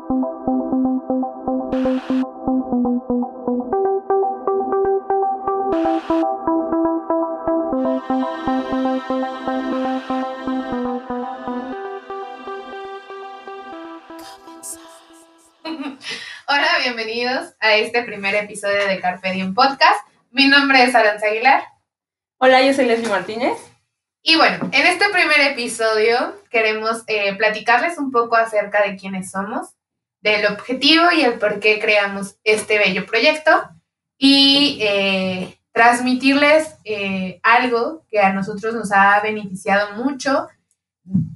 Hola, bienvenidos a este primer episodio de Carpe Diem Podcast. Mi nombre es Aranza Aguilar. Hola, yo soy Leslie Martínez. Y bueno, en este primer episodio queremos eh, platicarles un poco acerca de quiénes somos, del objetivo y el por qué creamos este bello proyecto y eh, transmitirles eh, algo que a nosotros nos ha beneficiado mucho,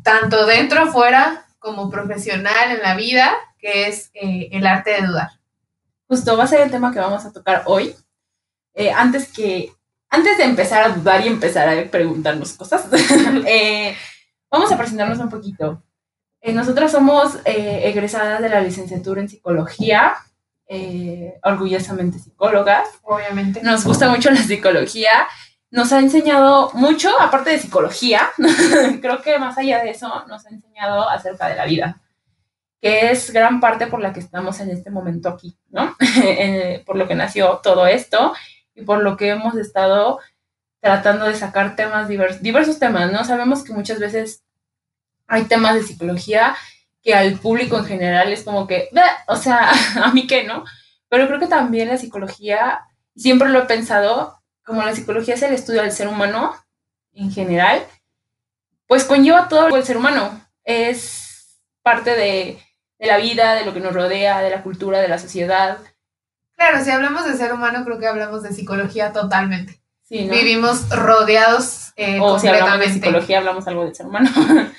tanto dentro, fuera, como profesional en la vida, que es el arte de dudar. Justo va a ser el tema que vamos a tocar hoy. antes que antes de empezar a dudar y empezar a preguntarnos cosas, eh, vamos a presentarnos un poquito. Eh, nosotras somos eh, egresadas de la licenciatura en psicología, orgullosamente psicólogas. Obviamente. Nos gusta mucho la psicología. Nos ha enseñado mucho, aparte de psicología, creo que más allá de eso, nos ha enseñado acerca de la vida, que es gran parte por la que estamos en este momento aquí, ¿no? por lo que nació todo esto y por lo que hemos estado tratando de sacar temas diversos, diversos temas, ¿no? Sabemos que muchas veces hay temas de psicología que al público en general es como que, o sea, a mí qué, ¿no? Pero creo que también la psicología, siempre lo he pensado, como la psicología es el estudio del ser humano en general, pues conlleva todo el ser humano. Es parte de, de la vida, de lo que nos rodea, de la cultura, de la sociedad. Claro, si hablamos de ser humano, creo que hablamos de psicología totalmente. Vivimos rodeados eh, o si hablamos de psicología, hablamos algo del ser humano.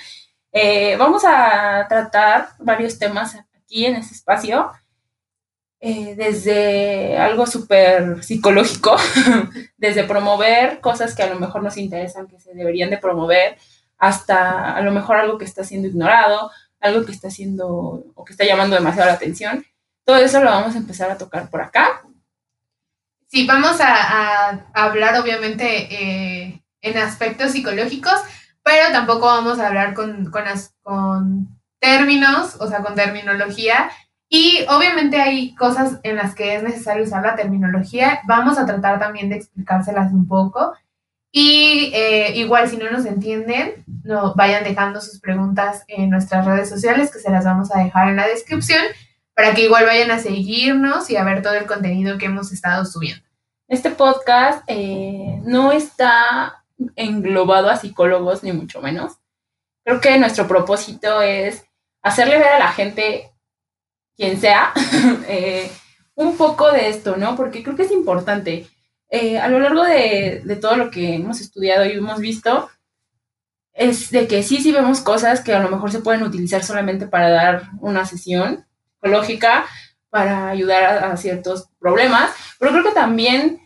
Eh, vamos a tratar varios temas aquí en este espacio. Eh, desde algo súper psicológico, desde promover cosas que a lo mejor nos interesan, que se deberían de promover, hasta a lo mejor algo que está siendo ignorado, algo que está siendo o que está llamando demasiado la atención. Todo eso lo vamos a empezar a tocar por acá. Sí, vamos a, hablar obviamente eh, en aspectos psicológicos, pero tampoco vamos a hablar con, con, términos, o sea, con terminología. Y obviamente hay cosas en las que es necesario usar la terminología. Vamos a tratar también de explicárselas un poco. Y eh, igual si no nos entienden, no vayan dejando sus preguntas en nuestras redes sociales, que se las vamos a dejar en la descripción para que igual vayan a seguirnos y a ver todo el contenido que hemos estado subiendo. Este podcast eh, no está englobado a psicólogos, ni mucho menos. Creo que nuestro propósito es hacerle ver a la gente, quien sea, eh, un poco de esto, ¿no? Porque creo que es importante. Eh, a lo largo de, de, todo lo que hemos estudiado y hemos visto, es de que sí, sí vemos cosas que a lo mejor se pueden utilizar solamente para dar una sesión, lógica para ayudar a, ciertos problemas, pero creo que también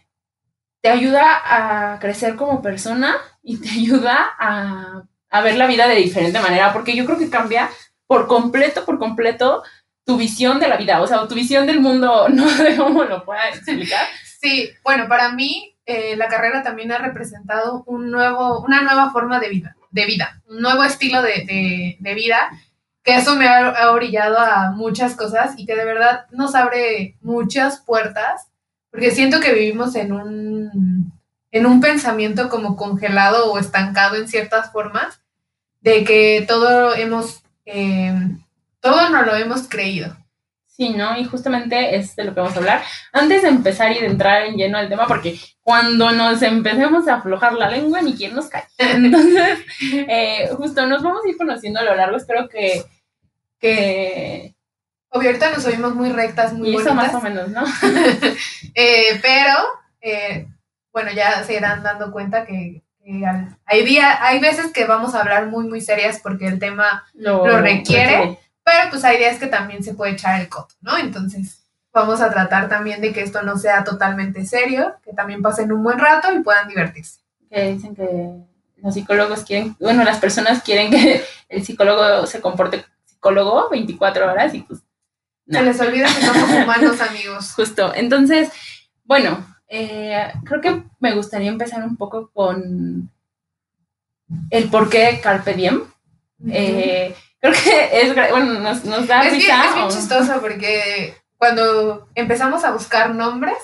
te ayuda a crecer como persona y te ayuda a, ver la vida de diferente manera, porque yo creo que cambia por completo, por completo tu visión de la vida, o sea, tu visión del mundo, no sé cómo lo pueda explicar. Sí, bueno, para mí eh, la carrera también ha representado un nuevo, una nueva forma de vida, de vida, un nuevo estilo de, de vida que eso me ha, orillado a muchas cosas y que de verdad nos abre muchas puertas, porque siento que vivimos en un, en un pensamiento como congelado o estancado en ciertas formas, de que todo hemos, eh, todo no lo hemos creído. Sí, ¿no? Y justamente es de lo que vamos a hablar. Antes de empezar y de entrar en lleno al tema, porque cuando nos empecemos a aflojar la lengua, ni quien nos cae. Entonces, eh, justo nos vamos a ir conociendo a lo largo. Espero que, que... Obvio, ahorita nos oímos muy rectas, muy y eso más o menos, ¿no? Eh, pero, eh, bueno, ya se irán dando cuenta que, hay, día, hay veces que vamos a hablar muy, muy serias porque el tema lo, requiere pero pues hay días que también se puede echar el coto, ¿no? Entonces vamos a tratar también de que esto no sea totalmente serio, que también pasen un buen rato y puedan divertirse. Que dicen que los psicólogos quieren, bueno, las personas quieren que el psicólogo se comporte psicólogo 24 horas y pues... Se les olvida que somos humanos, amigos. Justo. Entonces, bueno, eh, creo que me gustaría empezar un poco con el por qué Carpe Diem. creo que es, bueno, nos, nos da Es bien, es bien o- chistoso porque cuando empezamos a buscar nombres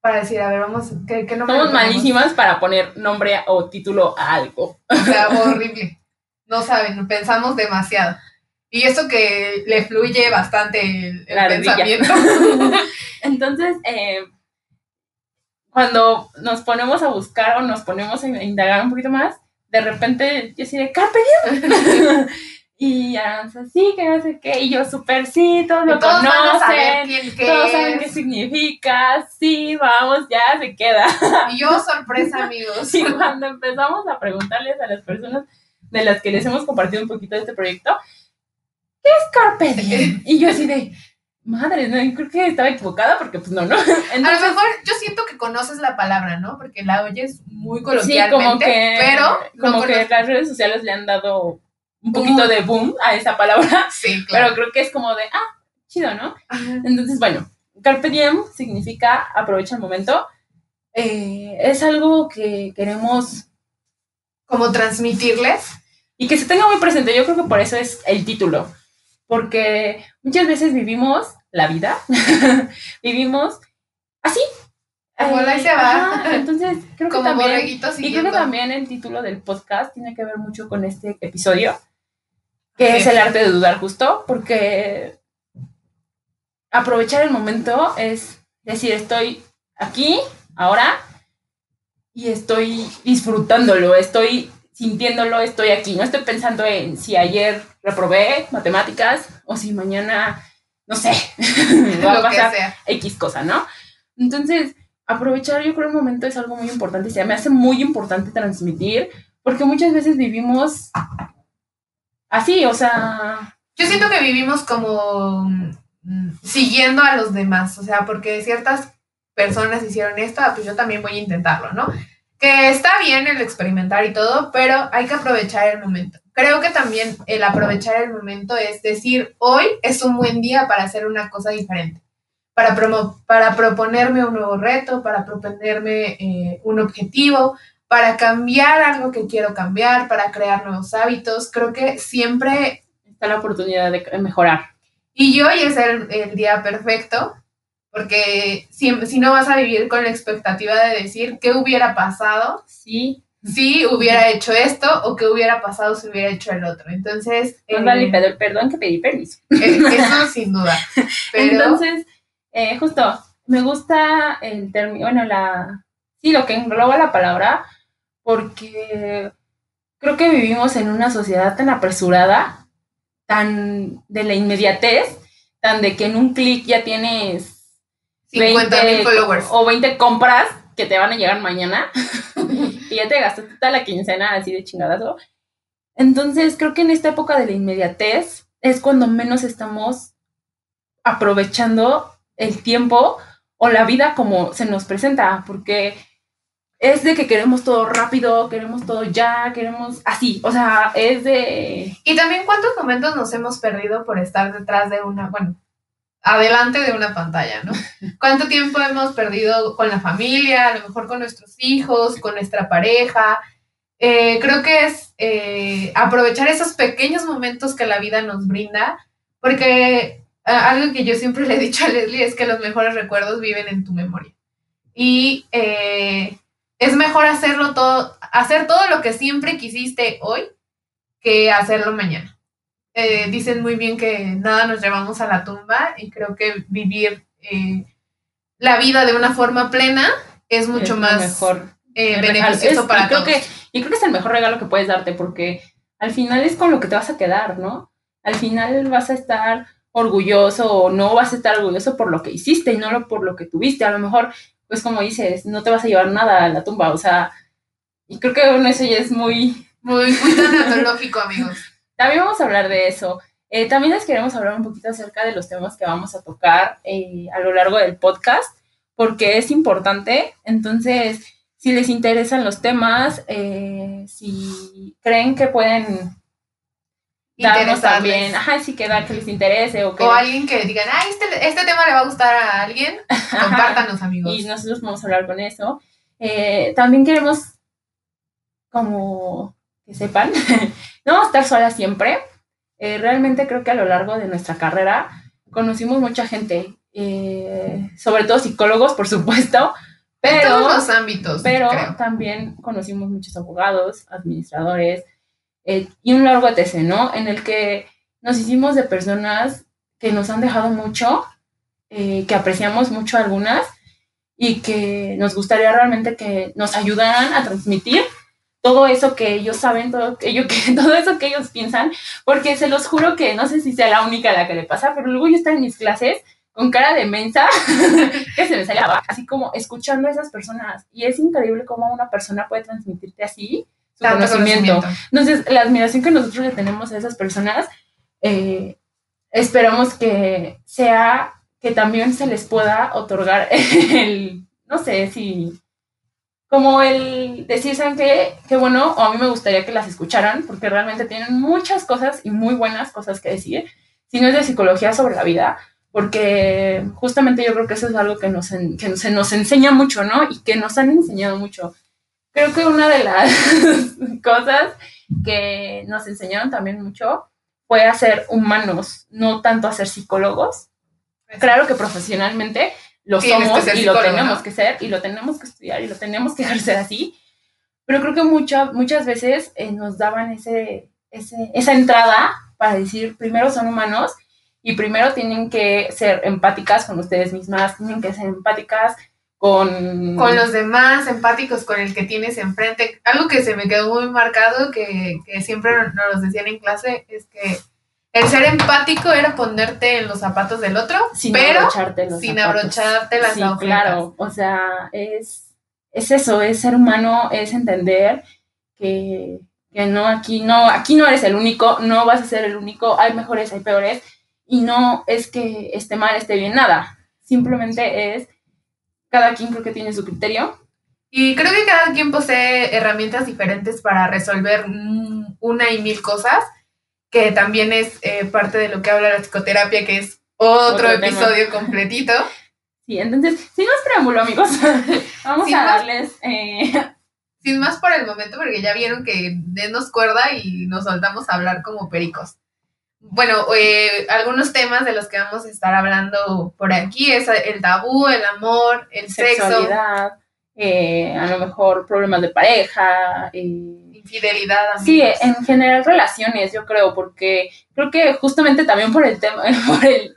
para decir, a ver, vamos, ¿qué, qué nombre? Somos malísimas para poner nombre o título a algo. O sea, horrible. No saben, pensamos demasiado. Y eso que le fluye bastante el, el pensamiento. Entonces, eh, cuando nos ponemos a buscar o nos ponemos a indagar un poquito más, de repente yo así de Carpe Diem". y Aranza, sí, que no sé qué, y yo súper sí, todos lo Todos saber conocen, quién qué todos saben qué significa, sí, vamos, ya se queda. Y yo, sorpresa, amigos. Y cuando empezamos a preguntarles a las personas de las que les hemos compartido un poquito de este proyecto, ¿qué es Carpe Diem? Y yo así de, madre, no, creo que estaba equivocada porque pues no, ¿no? A lo mejor yo siento que conoces la palabra, ¿no? Porque la oyes muy sí, coloquialmente, como que, pero no como que las redes sociales le han dado un poquito de boom a esa palabra, Sí, claro. pero creo que es como de, ah, chido, ¿no? Ajá. Entonces, bueno, Carpe Diem significa aprovecha el momento. Eh, es algo que queremos Como transmitirles. y que se tenga muy presente. Yo creo que por eso es el título, porque muchas veces vivimos la vida, vivimos así. Como la Eh, se va. entonces, creo que también, y creo que también el título del podcast tiene que ver mucho con este episodio, que Sí. es el arte de dudar justo, porque aprovechar el momento es decir, estoy aquí, ahora, y estoy disfrutándolo, estoy sintiéndolo, estoy aquí. No estoy pensando en si ayer reprobé matemáticas o si mañana, no sé, va a pasar sea. X cosa, ¿no? Entonces, aprovechar yo creo el momento es algo muy importante, se me hace muy importante transmitir, porque muchas veces vivimos así, o sea, Yo siento que vivimos como mm, siguiendo a los demás, o sea, porque ciertas personas hicieron esto, ah, pues yo también voy a intentarlo, ¿no? Que está bien el experimentar y todo, pero hay que aprovechar el momento. Creo que también el aprovechar el momento es decir, hoy es un buen día para hacer una cosa diferente, para, promo- para proponerme un nuevo reto, para proponerme eh, un objetivo, para cambiar algo que quiero cambiar, para crear nuevos hábitos. Creo que siempre está la oportunidad de mejorar. y hoy es el, el día perfecto, porque si, si no vas a vivir con la expectativa de decir qué hubiera pasado Sí, si hubiera hecho esto o qué hubiera pasado si hubiera hecho el otro. Entonces, más eh, vale pedir perdón que pedir permiso. eh, eso sin duda. Pero Entonces, eh, justo, me gusta el término, bueno, la, sí, lo que engloba la palabra, porque creo que vivimos en una sociedad tan apresurada, tan de la inmediatez, tan de que en un clic ya tienes 50 mil 20 followers. o 20 compras que te van a llegar mañana y ya te gastaste toda la quincena así de chingadazo. Entonces, creo que en esta época de la inmediatez es cuando menos estamos aprovechando el tiempo o la vida como se nos presenta, porque es de que queremos todo rápido, queremos todo ya, queremos así, o sea, es de... Y también cuántos momentos nos hemos perdido por estar detrás de una, bueno, adelante de una pantalla, ¿no? ¿Cuánto tiempo hemos perdido con la familia, a lo mejor con nuestros hijos, con nuestra pareja? Eh, creo que es eh, aprovechar esos pequeños momentos que la vida nos brinda, porque ah, algo que yo siempre le he dicho a Leslie es que los mejores recuerdos viven en tu memoria. Y eh, es mejor hacerlo todo, hacer todo lo que siempre quisiste hoy que hacerlo mañana. Eh, dicen muy bien que nada nos llevamos a la tumba y creo que vivir eh, la vida de una forma plena es mucho es más mejor eh, beneficioso Es- para y creo todos. que y creo que es el mejor regalo que puedes darte porque al final es con lo que te vas a quedar, ¿no? Al final vas a estar orgulloso o no vas a estar orgulloso por lo que hiciste y no lo- por lo que tuviste. A lo mejor, pues como dices, no te vas a llevar nada a la tumba, o sea, y creo que bueno, eso ya es muy... Muy, muy tanatológico, amigos. También vamos a hablar de eso. Eh, también les queremos hablar un poquito acerca de los temas que vamos a tocar eh, a lo largo del podcast, porque es importante. Entonces, si les interesan los temas, eh, si creen que pueden darnos también, ajá, si queda que les interese o que... O alguien que digan, ah, este, este tema le va a gustar a alguien, compártanos, amigos. y nosotros vamos a hablar con eso. Eh, también queremos como que sepan, no vamos a estar solas siempre. eh, realmente creo que a lo largo de nuestra carrera conocimos mucha gente, eh, sobre todo psicólogos, por supuesto, pero, en todos los ámbitos. pero creo. también conocimos muchos abogados, administradores eh, y un largo etc., ¿no? En el que nos hicimos de personas que nos han dejado mucho, eh, que apreciamos mucho algunas y que nos gustaría realmente que nos ayudaran a transmitir todo eso que ellos saben, todo, ello que, todo eso que ellos piensan, porque se los juro que no sé si sea la única a la que le pasa, pero luego yo estoy en mis clases con cara de mensa, que se me sale abajo, así como escuchando a esas personas. Y es increíble cómo una persona puede transmitirte así su conocimiento. Entonces, la admiración que nosotros le tenemos a esas personas, eh, esperamos que sea que también se les pueda otorgar el, no sé si, como el decir, ¿saben qué? Qué bueno, o a mí me gustaría que las escucharan, porque realmente tienen muchas cosas y muy buenas cosas que decir, si no es de psicología sobre la vida, porque justamente yo creo que eso es algo que, nos que se nos enseña mucho, ¿no? Y que nos han enseñado mucho. Creo que una de las cosas que nos enseñaron también mucho fue a ser humanos, no tanto a ser psicólogos. Claro que profesionalmente lo somos y lo tenemos ¿no? que ser y lo tenemos que estudiar y lo tenemos que ejercer así. Pero creo que mucha- muchas veces eh, nos daban ese, ese- esa entrada para decir, primero son humanos y primero tienen que ser empáticas con ustedes mismas, tienen que ser empáticas con... Con los demás, empáticos con el que tienes enfrente. Algo que se me quedó muy marcado, que, que siempre nos decían en clase, es que el ser empático era ponerte en los zapatos del otro, sin pero abrocharte los sin zapatos. abrocharte las Sí, agujetas. claro. O sea, es, es eso, es ser humano, es entender que, que no, aquí no, aquí no eres el único, no vas a ser el único, hay mejores, hay peores, y no es que esté mal, esté bien, nada. Simplemente es, cada quien creo que tiene su criterio. Y creo que cada quien posee herramientas diferentes para resolver una y mil cosas, que también es eh, parte de lo que habla la psicoterapia, que es otro, Otro tema. episodio completito. Sí, entonces, sin más preámbulo, amigos, vamos Sin a más- darles... eh, Sin más por el momento, porque ya vieron que denos cuerda y nos soltamos a hablar como pericos. Bueno, eh, algunos temas de los que vamos a estar hablando por aquí es el tabú, el amor, el sexo, sexualidad, eh, a lo mejor problemas de pareja, eh, infidelidad. Sí, amigos. en general relaciones, yo creo, porque creo que justamente también por el tema, por el,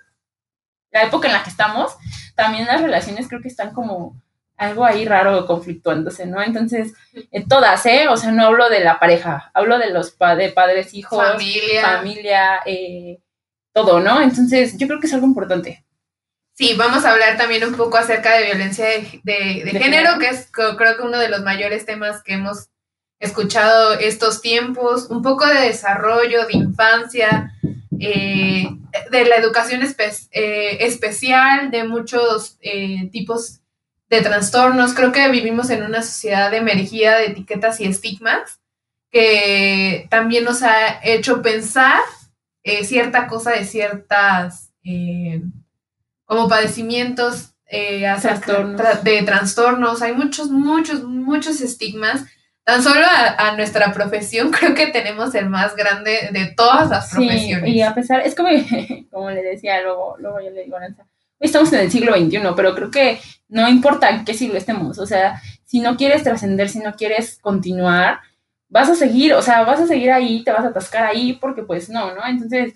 la época en la que estamos, también las relaciones creo que están como algo ahí raro conflictuándose, ¿no? Entonces, en todas, ¿eh? O sea, no hablo de la pareja, hablo de los pa- de padres, hijos, familia. familia, eh, todo, ¿no? Entonces, yo creo que es algo importante. Sí, vamos a hablar también un poco acerca de violencia de, de- de De género, género. que es creo que uno de los mayores temas que hemos escuchado estos tiempos, un poco de desarrollo, de infancia, eh, de la educación espe- eh, especial, de muchos eh, tipos de trastornos. Creo que vivimos en una sociedad emergida de etiquetas y estigmas que también nos ha hecho pensar cierta cosa de ciertas como padecimientos acerca- Trastornos. tra- de trastornos. Hay muchos, muchos, muchos estigmas. Tan solo a, a nuestra profesión creo que tenemos el más grande de todas las Sí, profesiones. y a pesar, es como, como le decía, luego, luego yo le digo estamos en el siglo XXI, pero creo que no importa en qué siglo estemos, o sea, si no quieres trascender, si no quieres continuar, vas a seguir, o sea, vas a seguir ahí, te vas a atascar ahí, porque pues no, ¿no? Entonces,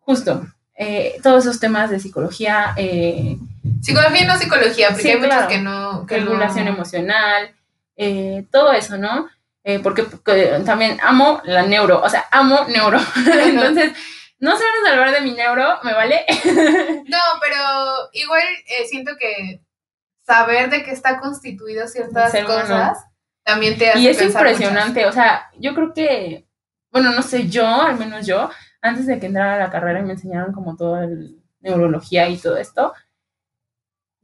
justo, eh, todos esos temas de psicología, eh, Psicología y no psicología, porque Sí, hay claro. que no... Que regulación no- emocional, eh, todo eso, ¿no? Eh, porque, porque también amo la neuro, o sea, amo neuro. Entonces, no se van a salvar de mi neuro, me vale. No, pero igual eh, siento que saber de qué está constituido ciertas cosas también te hace y es impresionante, o sea, yo creo que, bueno, no sé, yo, al menos yo, antes de que entrara a la carrera y me enseñaron como toda el neurología y todo esto,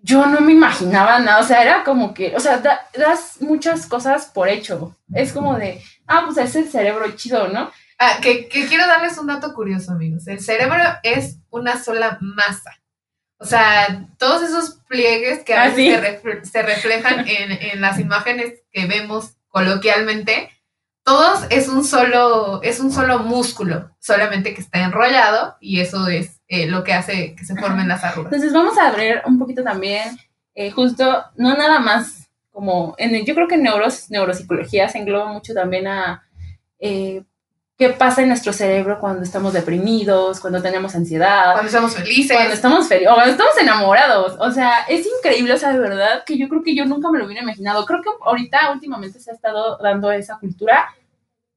yo no me imaginaba nada, o sea, era como que, o sea, da- das muchas cosas por hecho. Es como de, ah, pues es el cerebro chido, ¿no? Ah, que, que quiero darles un dato curioso, amigos. El cerebro es una sola masa. O sea, todos esos pliegues que a Ah, veces sí. se reflejan en, en las imágenes que vemos coloquialmente, todos es un solo, es un solo músculo, solamente que está enrollado y eso es eh, lo que hace que se formen las arrugas. Entonces vamos a abrir un poquito también, eh, justo, no nada más como, en, yo creo que en neuros, neuropsicología se engloba mucho también a eh, qué pasa en nuestro cerebro cuando estamos deprimidos, cuando tenemos ansiedad. Cuando estamos felices. Cuando estamos felices, o cuando estamos enamorados. O sea, es increíble, o sea, de verdad, que yo creo que yo nunca me lo hubiera imaginado. Creo que ahorita últimamente se ha estado dando esa cultura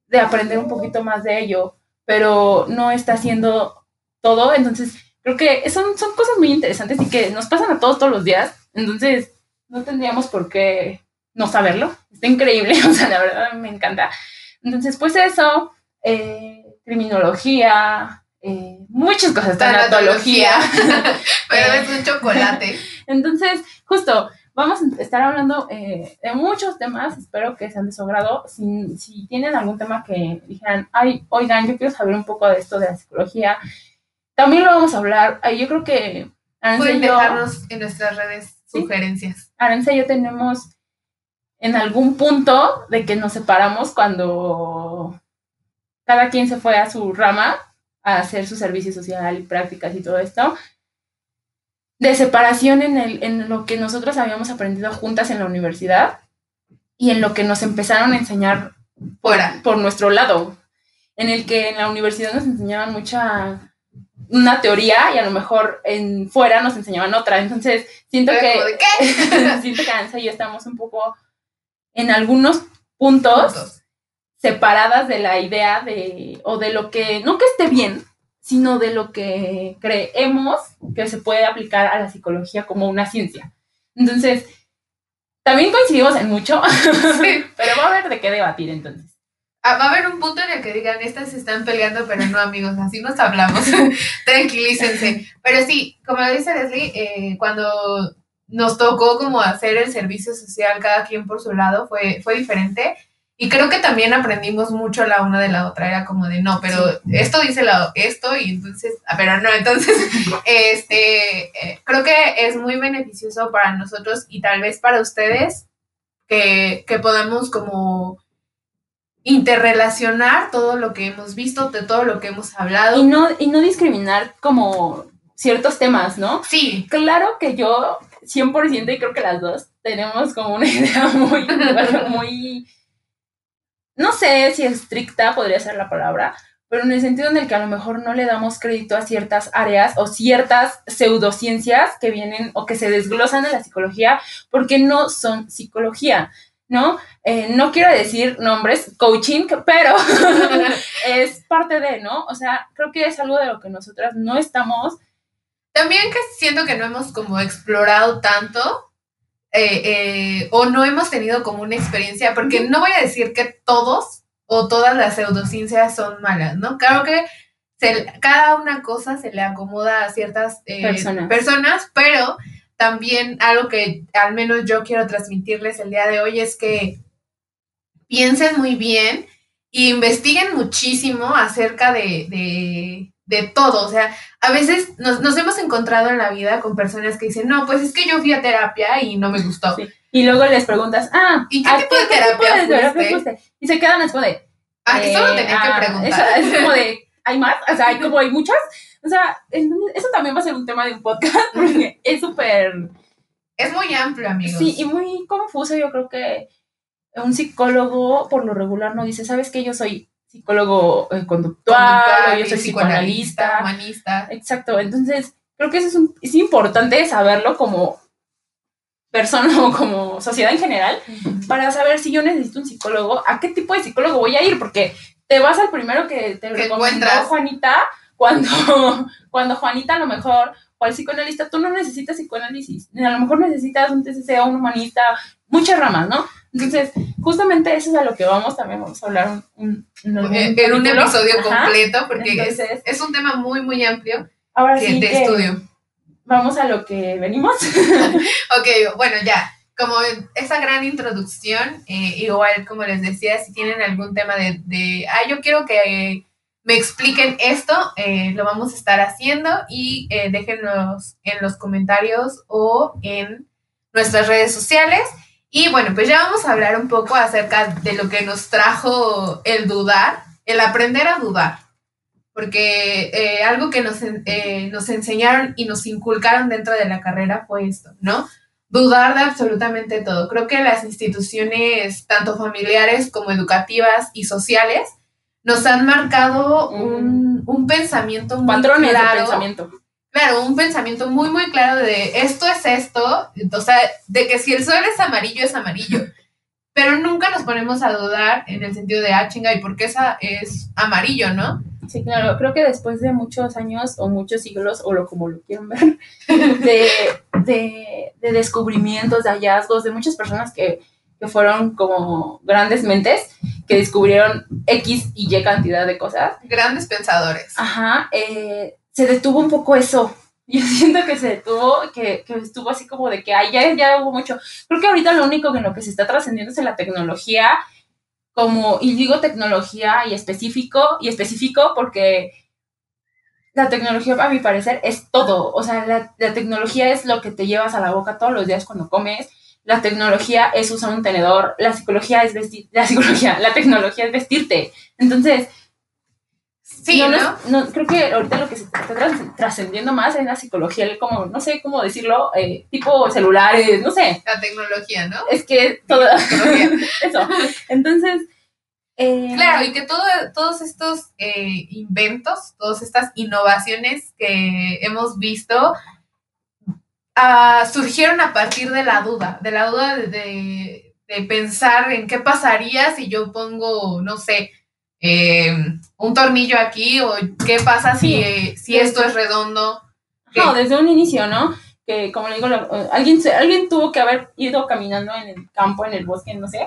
de aprender un poquito más de ello, pero no está haciendo todo. Entonces, creo que son, son cosas muy interesantes y que nos pasan a todos todos los días. Entonces, no tendríamos por qué no saberlo. Está increíble, o sea, la verdad me encanta. Entonces, pues eso, eh, criminología, eh, muchas cosas, tanatología. Pero es un chocolate. Entonces, justo, vamos a estar hablando eh, de muchos temas, espero que sean de su agrado. Si, si, tienen algún tema que dijeran, ay, oigan, yo quiero saber un poco de esto de la psicología, también lo vamos a hablar. Yo creo que... Pueden dejarnos en nuestras redes sugerencias. Y yo tenemos en algún punto de que nos separamos cuando cada quien se fue a su rama a hacer su servicio social y prácticas y todo esto, de separación en, el, en lo que nosotros habíamos aprendido juntas en la universidad y en lo que nos empezaron a enseñar fuera. por nuestro lado, en el que en la universidad nos enseñaban mucha una teoría y a lo mejor en fuera nos enseñaban otra. Entonces, siento que siento que Ansa y yo estamos un poco en algunos puntos separadas de la idea de, o de lo que, no que esté bien, sino de lo que creemos que se puede aplicar a la psicología como una ciencia. Entonces, también coincidimos en mucho, pero va a haber de qué debatir entonces. Ah, va a haber un punto en el que digan, estas se están peleando, pero no amigos, así nos hablamos, tranquilícense. Pero sí, como lo dice Leslie, eh, cuando nos tocó como hacer el servicio social cada quien por su lado, fue, fue diferente. Y creo que también aprendimos mucho la una de la otra. Era como de, no, pero esto dice la, esto y entonces, pero no, entonces, este, eh, creo que es muy beneficioso para nosotros y tal vez para ustedes que, que podamos como interrelacionar todo lo que hemos visto, de todo lo que hemos hablado. Y no, y no discriminar como ciertos temas, ¿no? Sí. Claro que yo 100% y creo que las dos tenemos como una idea muy, muy, no sé si estricta podría ser la palabra, pero en el sentido en el que a lo mejor no le damos crédito a ciertas áreas o ciertas pseudociencias que vienen o que se desglosan en la psicología porque no son psicología. ¿no? Eh, no quiero decir nombres, coaching, pero es parte de, ¿no? O sea, creo que es algo de lo que nosotras no estamos. También que siento que no hemos como explorado tanto eh, eh, o no hemos tenido como una experiencia, porque no voy a decir que todos o todas las pseudociencias son malas, ¿no? Claro que cada una cosa se le acomoda a ciertas personas, pero también algo que al menos yo quiero transmitirles el día de hoy es que piensen muy bien e investiguen muchísimo acerca de, todo. O sea, a veces nos, hemos encontrado en la vida con personas que dicen, no, pues es que yo fui a terapia y no me gustó. Y luego les preguntas, ah, ¿y qué tipo de terapia, Y se quedan así de... Ah, eso lo tenía que ah, preguntar. es como de, ¿hay más? O sea, hay como hay muchas. O sea, eso también va a ser un tema de un podcast porque es súper... Es muy amplio, amigos. Sí, y muy confuso. Yo creo que un psicólogo por lo regular no dice, ¿sabes qué? Yo soy psicólogo eh, conductual, yo soy psicoanalista. Humanista. Exacto. Entonces, creo que eso es, un, es importante saberlo como persona o como sociedad en general para saber si yo necesito un psicólogo, a qué tipo de psicólogo voy a ir, porque te vas al primero que te recomendó Juanita cuando, cuando Juanita a lo mejor, o al psicoanalista, tú no necesitas psicoanálisis, a lo mejor necesitas un TCC o un humanista, muchas ramas, ¿no? Entonces, justamente eso es a lo que vamos, también vamos a hablar un, en un episodio completo, porque es, un tema muy, muy amplio ahora sí de estudio. Vamos a lo que venimos. ok, bueno, ya como esa gran introducción, eh, igual como les decía, si tienen algún tema de, de ah, yo quiero que me expliquen esto, eh, lo vamos a estar haciendo y eh, déjenos en los comentarios o en nuestras redes sociales. Y bueno, pues ya vamos a hablar un poco acerca de lo que nos trajo el dudar, el aprender a dudar. Porque eh, algo que nos, eh, nos enseñaron y nos inculcaron dentro de la carrera fue esto, ¿no? Dudar de absolutamente todo. Creo que las instituciones, tanto familiares como educativas y sociales, nos han marcado un, un pensamiento muy Patrones claro. de pensamiento. Claro, un pensamiento muy, muy claro de esto es esto, o sea, de que si el sol es amarillo, es amarillo. Pero nunca nos ponemos a dudar en el sentido de, ah, chinga, ¿y por qué esa es amarillo, no? Sí, claro, creo que después de muchos años o muchos siglos, o lo como lo quieran ver, de, de, de descubrimientos, de hallazgos, de muchas personas que, que fueron como grandes mentes, que descubrieron X y Y cantidad de cosas. Grandes pensadores. Ajá, eh, se detuvo un poco eso. Yo siento que se detuvo, que, que estuvo así como de que ay, ya, ya hubo mucho. Creo que ahorita lo único en lo que se está trascendiendo es la tecnología, como, y digo tecnología y específico, y específico porque la tecnología, a mi parecer, es todo. O sea, la, la tecnología es lo que te llevas a la boca todos los días cuando comes. La tecnología es usar un tenedor. La psicología es vestir, la psicología, la tecnología es vestirte. Entonces, Sí, no, ¿no? nos- no, creo que ahorita lo que se está tras- trascendiendo más es la psicología, como, no sé cómo decirlo, eh, tipo celulares, no sé, La tecnología, ¿no? es que todo eso. Entonces, eh, Claro, y que todo, todos estos eh, inventos, todas estas innovaciones que hemos visto, ah, surgieron a partir de la duda, de la duda de, de- de pensar en qué pasaría si yo pongo, no sé, eh, un tornillo aquí o qué pasa si, Sí. si esto es redondo. no, desde un inicio, ¿no? Que como le digo, eh, alguien, alguien tuvo que haber ido caminando en el campo, en el bosque, no sé,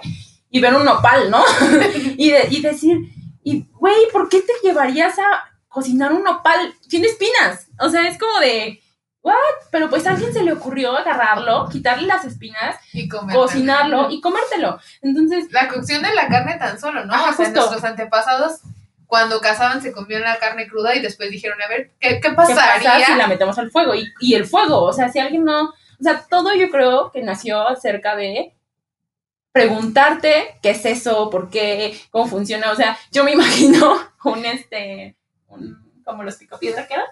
y ver un nopal, ¿no? y, de- y decir, y güey, ¿por qué te llevarías a cocinar un nopal? Tiene espinas. O sea, es como de, ¿what? Pero pues a alguien se le ocurrió agarrarlo, quitarle las espinas, Y cocinarlo y comértelo. Entonces, La cocción de la carne tan solo, ¿no? Ajá, o sea, justo. nuestros antepasados, cuando cazaban, se comían la carne cruda y después dijeron, a ver, ¿qué, qué ¿qué pasaría? pasa si la metemos al fuego? Y, y el fuego, o sea, si alguien no, o sea, todo yo creo que nació acerca de preguntarte qué es eso, por qué, cómo funciona, o sea, yo me imagino un este, un, como los picapiedra que eran,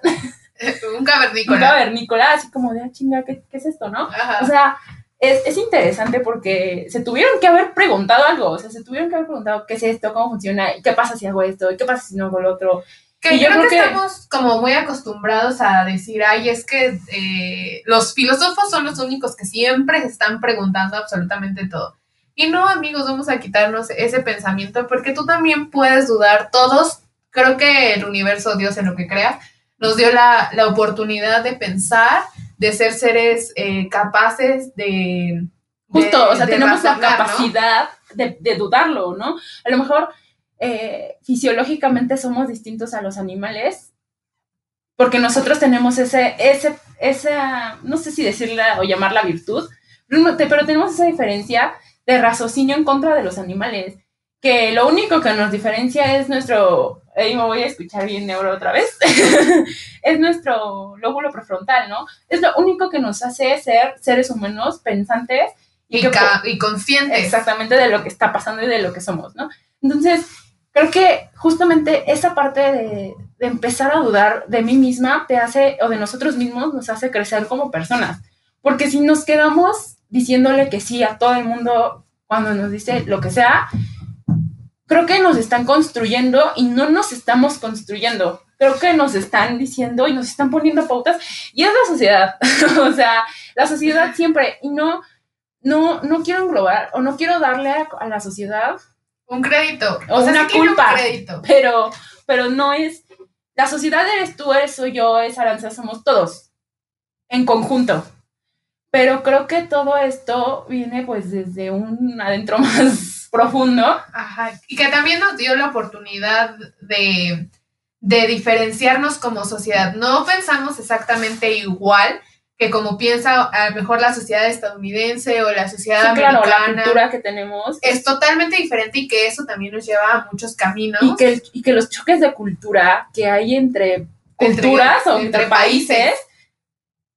Un un cavernícola. cavernícola, así como de, ah, chinga, ¿qué, qué es esto, no? Ajá. O sea, es, es interesante porque se tuvieron que haber preguntado algo, o sea, se tuvieron que haber preguntado qué es esto, cómo funciona, y qué pasa si hago esto, y qué pasa si no hago lo otro. que y yo creo, creo que, que- estamos como muy acostumbrados a decir, ay, es que eh, los filósofos son los únicos que siempre se están preguntando absolutamente todo. Y no, amigos, vamos a quitarnos ese pensamiento porque tú también puedes dudar. Todos, creo que el universo, Dios en lo que creas, nos dio la, la oportunidad de pensar, de ser seres eh, capaces de... Justo, de- o sea, de tenemos la razonar, ¿no? capacidad de, de dudarlo, ¿no? A lo mejor eh, fisiológicamente somos distintos a los animales porque nosotros tenemos ese, ese, esa, no sé si decirla o llamarla virtud, pero tenemos esa diferencia de raciocinio en contra de los animales, que lo único que nos diferencia es nuestro, ahí me voy a escuchar bien neuro otra vez, es nuestro lóbulo prefrontal, ¿no? Es lo único que nos hace ser seres humanos pensantes Y, y conscientes. exactamente de lo que está pasando y de lo que somos, ¿no? Entonces, creo que justamente esa parte de, de empezar a dudar de mí misma te hace, o de nosotros mismos, nos hace crecer como personas. Porque si nos quedamos diciéndole que sí a todo el mundo cuando nos dice lo que sea, creo que nos están construyendo y no nos estamos construyendo. Creo que nos están diciendo y nos están poniendo pautas y es la sociedad. o sea, la sociedad siempre, y no, no, no quiero englobar o no quiero darle a, a la sociedad, Un crédito. O sea, una sí culpa. Un pero, pero no es, la sociedad eres tú, eres soy yo, es Aranza, somos todos, en conjunto. Pero creo que todo esto viene pues desde un adentro más profundo. Ajá, y que también nos dio la oportunidad de, de diferenciarnos como sociedad. No pensamos exactamente igual que como piensa a lo mejor la sociedad estadounidense o la sociedad Sí, claro, la americana. cultura que tenemos. es totalmente diferente y que eso también nos lleva a muchos caminos. y que, y que los choques de cultura que hay entre Entre- culturas o entre entre países,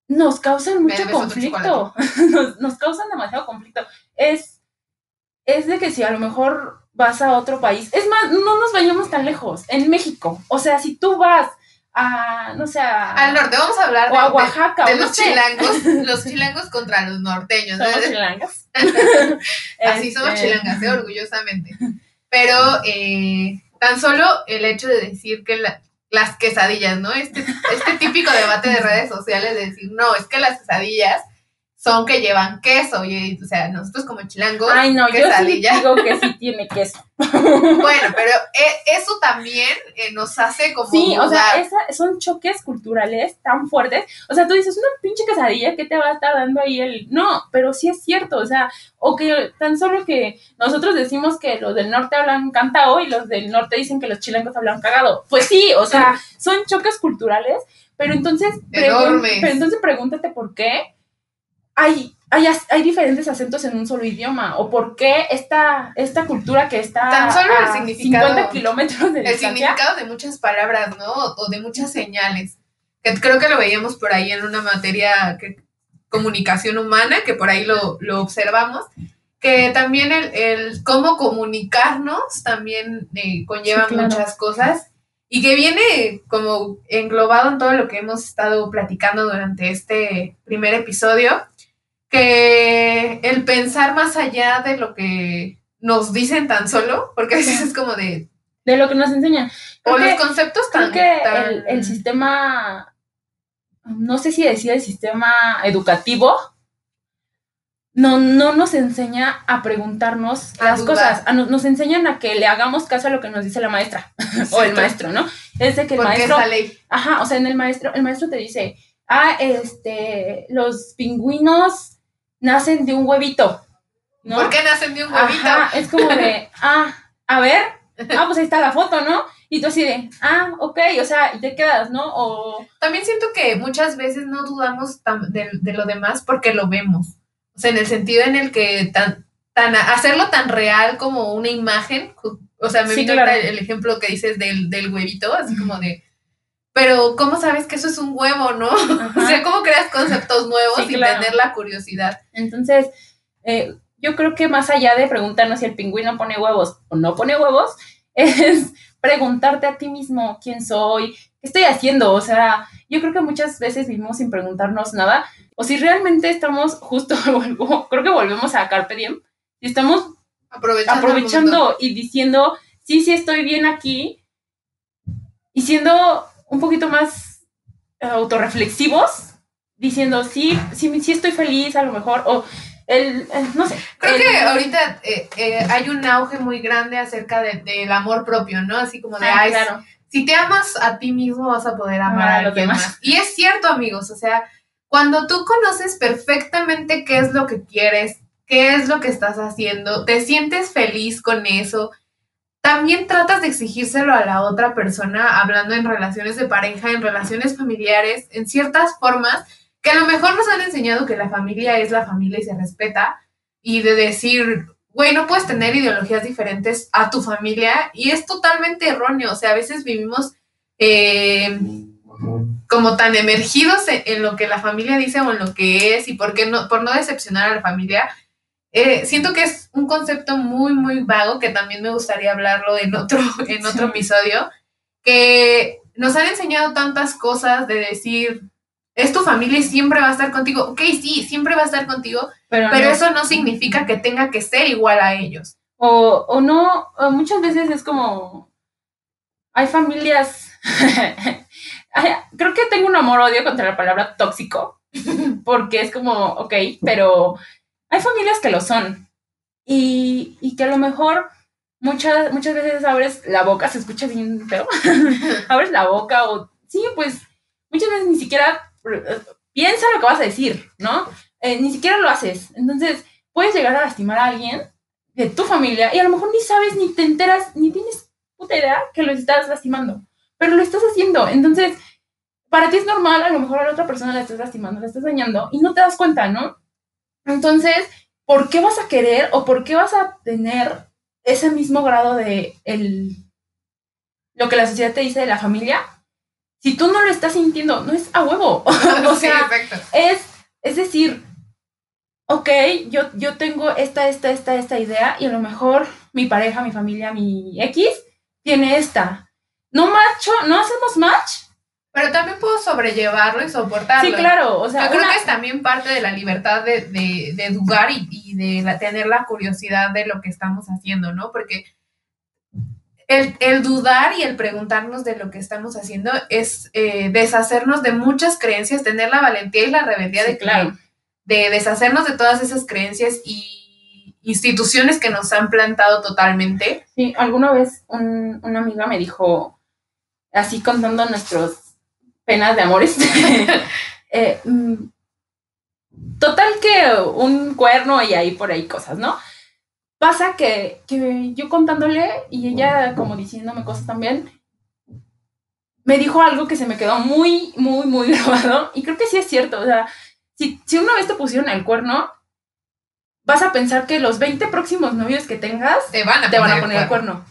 nos causan mucho conflicto. nos, nos causan demasiado conflicto. Es, es de que si a lo mejor vas a otro país, es más, no nos vayamos tan lejos, en México. O sea, si tú vas a, no sé, a- Al norte, vamos a hablar o de, Oaxaca, de o no los sé. chilangos, los chilangos contra los norteños. ¿no? Somos chilangas. Así somos Este, chilangas, ¿eh? orgullosamente. Pero eh, tan solo el hecho de decir que la- las quesadillas, ¿no? Este, este típico debate de redes sociales de decir, no, es que las quesadillas son que llevan queso. Y, o sea, nosotros como chilangos, Ay, no, yo sí digo que sí tiene queso. Bueno, pero eh, eso también eh, nos hace como Sí, o sea, esa- son choques culturales tan fuertes. O sea, tú dices, una pinche quesadilla, ¿qué te va a estar dando ahí el...? No, pero sí es cierto, o sea, o que tan solo que nosotros decimos que los del norte hablan cantao y los del norte dicen que los chilangos hablan cagado. Pues sí, o sea, son choques culturales, pero entonces... Pero entonces pregúntate por qué hay... Hay, hay diferentes acentos en un solo idioma, o por qué esta, esta cultura que está Tan solo el a significado- 50 kilómetros de el distancia, significado de muchas palabras, ¿no? O de muchas señales. Creo que lo veíamos por ahí en una materia que comunicación humana, que por ahí lo, lo observamos, que también el, el cómo comunicarnos también eh, conlleva Sí, claro. muchas cosas y que viene como englobado en todo lo que hemos estado platicando durante este primer episodio, que el pensar más allá de lo que nos dicen tan solo, porque a veces es como de, de lo que nos enseñan. o los conceptos Creo tan, que tan- el, el sistema, no sé si decir el sistema educativo, no, no nos enseña a preguntarnos A las dudar. cosas, a no- nos enseñan a que le hagamos caso a lo que nos dice la maestra o el maestro, ¿no? Es de que el porque maestro, esa ley ajá, o sea, en el maestro, el maestro te dice, ah, este, los pingüinos nacen de un huevito, ¿no? ¿Por qué nacen de un huevito? Ajá, es como de, ah, a ver, ah, pues ahí está la foto, ¿no? Y tú así de, ah, ok, o sea, y te quedas, ¿no? O, También siento que muchas veces no dudamos de, de lo demás porque lo vemos. O sea, en el sentido en el que tan, tan hacerlo tan real como una imagen. O sea, me Sí, vino claro. el ejemplo que dices del, del huevito, así como de. Pero, ¿cómo sabes que eso es un huevo, no? O sea, ¿cómo creas conceptos nuevos Sí, sin claro. tener la curiosidad? entonces, eh, yo creo que más allá de preguntarnos si el pingüino pone huevos o no pone huevos, es preguntarte a ti mismo quién soy, qué estoy haciendo, o sea, yo creo que muchas veces vivimos sin preguntarnos nada, o si realmente estamos justo, creo que volvemos a Carpe Diem, si estamos Aprovechando. aprovechando y diciendo, sí, sí estoy bien aquí, y siendo un poquito más eh, autorreflexivos, diciendo, sí, sí, sí estoy feliz a lo mejor, o el, eh, no sé. Creo el- que ahorita eh, eh, hay un auge muy grande acerca de- del amor propio, ¿no? Así como de, Ah, ay, claro. si te amas a ti mismo vas a poder amar a los demás. más. Y es cierto, amigos, o sea, cuando tú conoces perfectamente qué es lo que quieres, qué es lo que estás haciendo, te sientes feliz con eso, también tratas de exigírselo a la otra persona, hablando en relaciones de pareja, en relaciones familiares, en ciertas formas que a lo mejor nos han enseñado que la familia es la familia y se respeta, y de decir, güey, no puedes tener ideologías diferentes a tu familia, y es totalmente erróneo, o sea, a veces vivimos eh, como tan emergidos en, en lo que la familia dice o en lo que es, y por, qué no, por no decepcionar a la familia, eh, siento que es un concepto muy, muy vago, que también me gustaría hablarlo en otro, en otro Sí. episodio, que nos han enseñado tantas cosas de decir, es tu familia y siempre va a estar contigo. Ok, sí, siempre va a estar contigo, pero, pero no. eso no significa que tenga que ser igual a ellos. O, o no, o muchas veces es como, hay familias, creo que tengo un amor-odio contra la palabra tóxico, porque es como, ok, pero hay familias que lo son, y, y que a lo mejor muchas, muchas veces abres la boca, se escucha bien feo, abres la boca o, sí, pues muchas veces ni siquiera eh, piensa lo que vas a decir, ¿no? Eh, ni siquiera lo haces, entonces puedes llegar a lastimar a alguien de tu familia y a lo mejor ni sabes, ni te enteras, ni tienes puta idea que lo estás lastimando, pero lo estás haciendo. Entonces, para ti es normal, a lo mejor a la otra persona la estás lastimando, la estás dañando y no te das cuenta, ¿no? Entonces, ¿por qué vas a querer o por qué vas a tener ese mismo grado de el, lo que la sociedad te dice de la familia si tú no lo estás sintiendo, no es a huevo. o Sí, sea, exacto. es, es decir, ok, yo, yo tengo esta, esta, esta, esta idea y a lo mejor mi pareja, mi familia, mi X tiene esta. No macho, no hacemos match. Pero también puedo sobrellevarlo y soportarlo. Sí, claro, o sea, Yo creo que es también parte de la libertad de, de, de dudar y, y de la- tener la curiosidad de lo que estamos haciendo, ¿no? Porque el, el dudar y el preguntarnos de lo que estamos haciendo es eh, deshacernos de muchas creencias, tener la valentía y la rebeldía Sí, de, claro. de deshacernos de todas esas creencias y instituciones que nos han plantado totalmente. Sí, alguna vez un- una amiga me dijo, así contando nuestros penas de amores, eh, mm, total que un cuerno y ahí por ahí cosas, ¿no? Pasa que, que yo contándole y ella como diciéndome cosas también, me dijo algo que se me quedó muy, muy, muy grabado y creo que sí es cierto, o sea, si, si una vez te pusieron el cuerno, vas a pensar que los 20 próximos novios que tengas Te van a te van a poner el cuerno.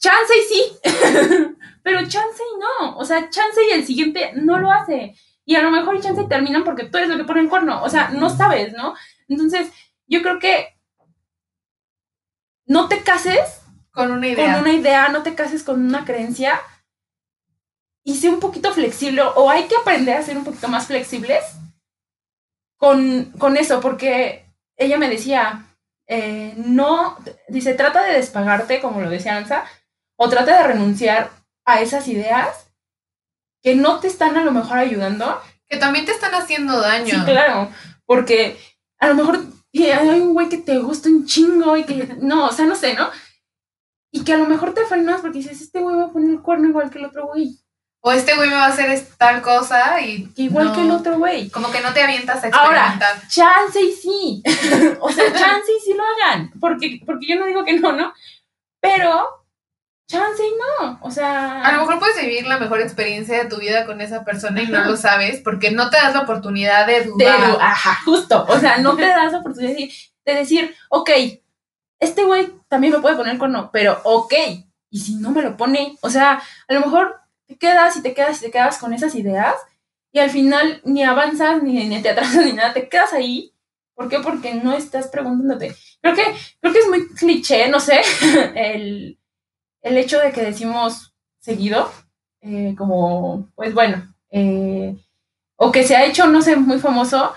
Chance y sí, pero chance y no. O sea, chance y el siguiente no lo hace. Y a lo mejor chance y terminan porque tú eres lo que pone el cuerno. O sea, no sabes, ¿no? Entonces, yo creo que no te cases Con una con idea. una idea, no te cases con una creencia y sé un poquito flexible o hay que aprender a ser un poquito más flexibles con, con eso, porque ella me decía, eh, no, dice, trata de despagarte, como lo decía Ansa, o trata de renunciar a esas ideas que no te están a lo mejor ayudando. Que también te están haciendo daño. Sí, claro, porque a lo mejor hay un güey que te gusta un chingo y que, no, o sea, no sé, ¿no? Y que a lo mejor te frenas porque dices, este güey va a poner el cuerno igual que el otro güey, O este güey me va a hacer tal cosa y igual no. que el otro güey. Como que no te avientas a Ahora, experimentar. chance y sí. o sea, chance y sí lo hagan. Porque, porque yo no digo que no, ¿no? Pero, chance y no. O sea. A lo mejor puedes vivir la mejor experiencia de tu vida con esa persona y no lo sabes porque no te das la oportunidad de de- dudar. ajá, justo. O sea, no te das la oportunidad de decir, de decir, ok, este güey también me puede poner cuerno, pero ok. Y si no me lo pone, o sea, a lo mejor te quedas y te quedas y te quedas con esas ideas y al final ni avanzas ni, ni te atrasas ni nada, te quedas ahí. ¿Por qué? Porque no estás preguntándote. Creo que, creo que es muy cliché, no sé, el, el hecho de que decimos seguido, eh, como, pues bueno, eh, o que se ha hecho, no sé, muy famoso,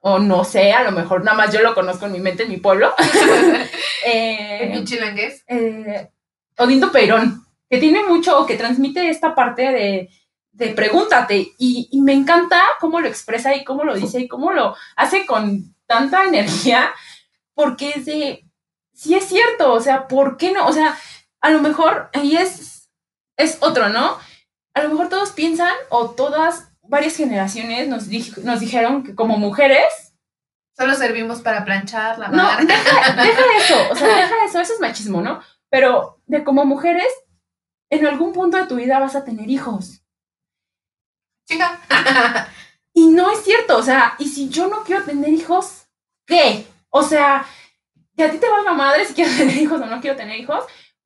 o no sé, a lo mejor nada más yo lo conozco en mi mente, en mi pueblo. Eh, pinche chilangués. eh, Odindo Peirón, que tiene mucho, o que transmite esta parte de, de pregúntate, y, y me encanta cómo lo expresa y cómo lo dice y cómo lo hace con tanta energía, porque es de, sí es cierto, o sea, ¿por qué no? O sea, a lo mejor, ahí es, es otro, ¿no? A lo mejor todos piensan, o todas, varias generaciones nos, dij- nos dijeron que como mujeres, Solo servimos para planchar, no, lavar. deja, deja eso, o sea, deja eso, eso es machismo, ¿no? Pero de como mujeres, en algún punto de tu vida vas a tener hijos. Chinga. Y no es cierto, o sea, y si yo no quiero tener hijos, ¿qué? O sea, que a ti te valga madre si quiero tener hijos o no quiero tener hijos,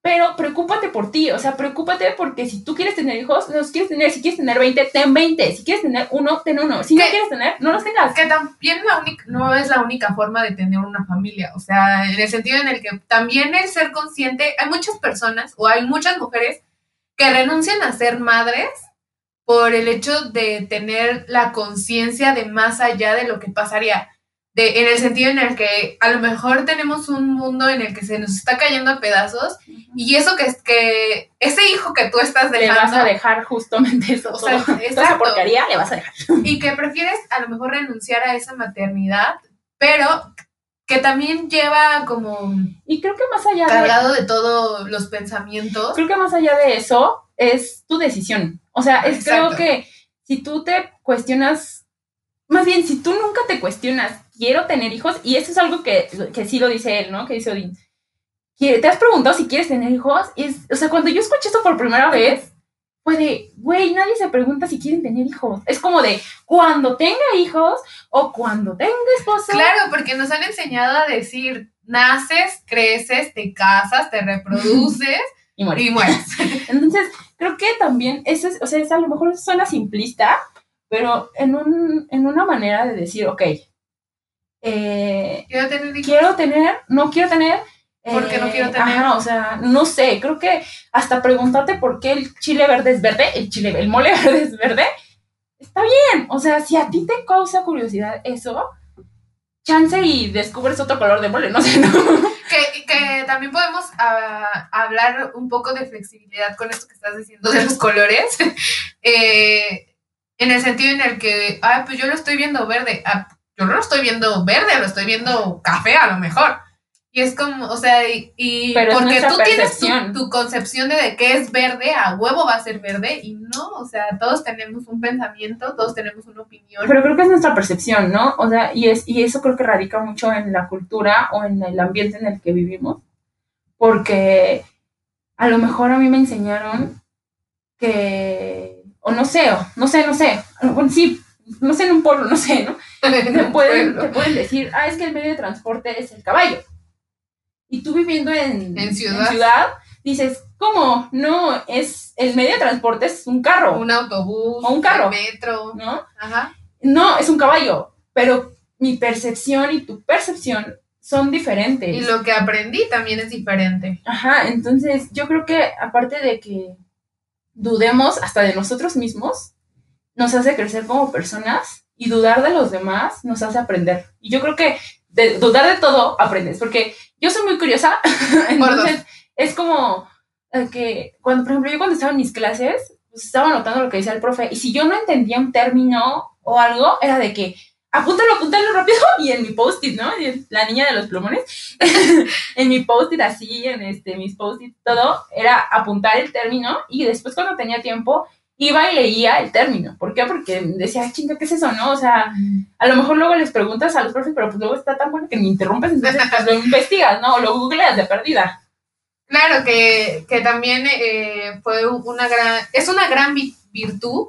pero preocúpate por ti, o sea, preocúpate porque si tú quieres tener hijos, los quieres tener, si quieres tener 20, ten 20, si quieres tener uno, ten uno, si no quieres tener, no los tengas. que también la única, no es la única forma de tener una familia, o sea, en el sentido en el que también el ser consciente, hay muchas personas o hay muchas mujeres que renuncian a ser madres por el hecho de tener la conciencia de más allá de lo que pasaría, de, en el sentido en el que a lo mejor tenemos un mundo en el que se nos está cayendo a pedazos y eso que es que ese hijo que tú estás Le vas dejando a dejar justamente eso, O sea, todo. Esa porquería le vas a dejar. y que prefieres a lo mejor renunciar a esa maternidad, pero que también lleva como Y creo que más allá de, cargado de todos los pensamientos. creo que más allá de eso es tu decisión. O sea, es, creo que si tú te cuestionas, más bien, si tú nunca te cuestionas, quiero tener hijos, y eso es algo que, que sí lo dice él, ¿no? Que dice Odín. ¿Te has preguntado si quieres tener hijos? Y es, o sea, cuando yo escuché esto por primera vez, fue de, güey, nadie se pregunta si quieren tener hijos. Es como de, cuando tenga hijos o cuando tenga esposo. Claro, porque nos han enseñado a decir, naces, creces, te casas, te reproduces, y mueres. Y mueres. Entonces, creo que también, eso es, o sea, es, a lo mejor suena simplista, pero en, un, en una manera de decir, ok, eh, Quiero tener quiero tener, no quiero tener. ¿Por qué no eh, quiero tener? Ajá, o sea, no sé, creo que hasta preguntarte por qué el chile verde es verde, el chile, el mole verde es verde, está bien. O sea, si a ti te causa curiosidad eso, chance y descubres otro color de mole, no sé, ¿no? Que, que también podemos ah, hablar un poco de flexibilidad con esto que estás diciendo de los colores. Eh, en el sentido en el que, ah, pues yo lo estoy viendo verde. Ah, yo no lo estoy viendo verde, lo estoy viendo café a lo mejor. Y es como, o sea, y, y Pero es porque tú tienes tu, concepción de, de qué es verde, a huevo va a ser verde, y no, o sea, todos tenemos un pensamiento, todos tenemos una opinión. Pero creo que es nuestra percepción, ¿no? O sea, y, es, y eso creo que radica mucho en la cultura o en el ambiente en el que vivimos. Porque a lo mejor a mí me enseñaron que, o no sé, o no sé, no sé, bueno, sí, no sé en un pueblo, no sé, ¿no? Te pueden, te pueden decir, ah, es que el medio de transporte es el caballo. Y tú viviendo en, En ciudad. dices, ¿cómo? No, es el medio de transporte es un carro, un autobús, O un carro. el metro, ¿no? ajá. No, es un caballo, pero mi percepción y tu percepción son diferentes. Y lo que aprendí también es diferente. Ajá, entonces yo creo que aparte de que dudemos hasta de nosotros mismos, nos hace crecer como personas y dudar de los demás nos hace aprender. Y yo creo que de dudar de todo aprendes, porque yo soy muy curiosa, entonces es como eh, que cuando, por ejemplo, yo cuando estaba en mis clases, pues estaba anotando lo que decía el profe, y si yo no entendía un término o algo, era de que apúntalo, apúntalo rápido, y en mi post-it, ¿no? La niña de los plumones, en mi post-it así, en este, mis post-it, todo, era apuntar el término, y después cuando tenía tiempo, iba y leía el término. ¿Por qué? Porque decía, "Ay, chinga, ¿qué es eso, no? O sea, a lo mejor luego les preguntas a los profes, pero pues luego está tan bueno que me interrumpes, entonces pues lo investigas, ¿no? O lo googleas de perdida. Claro que, que también eh, fue una gran, es una gran vi- virtud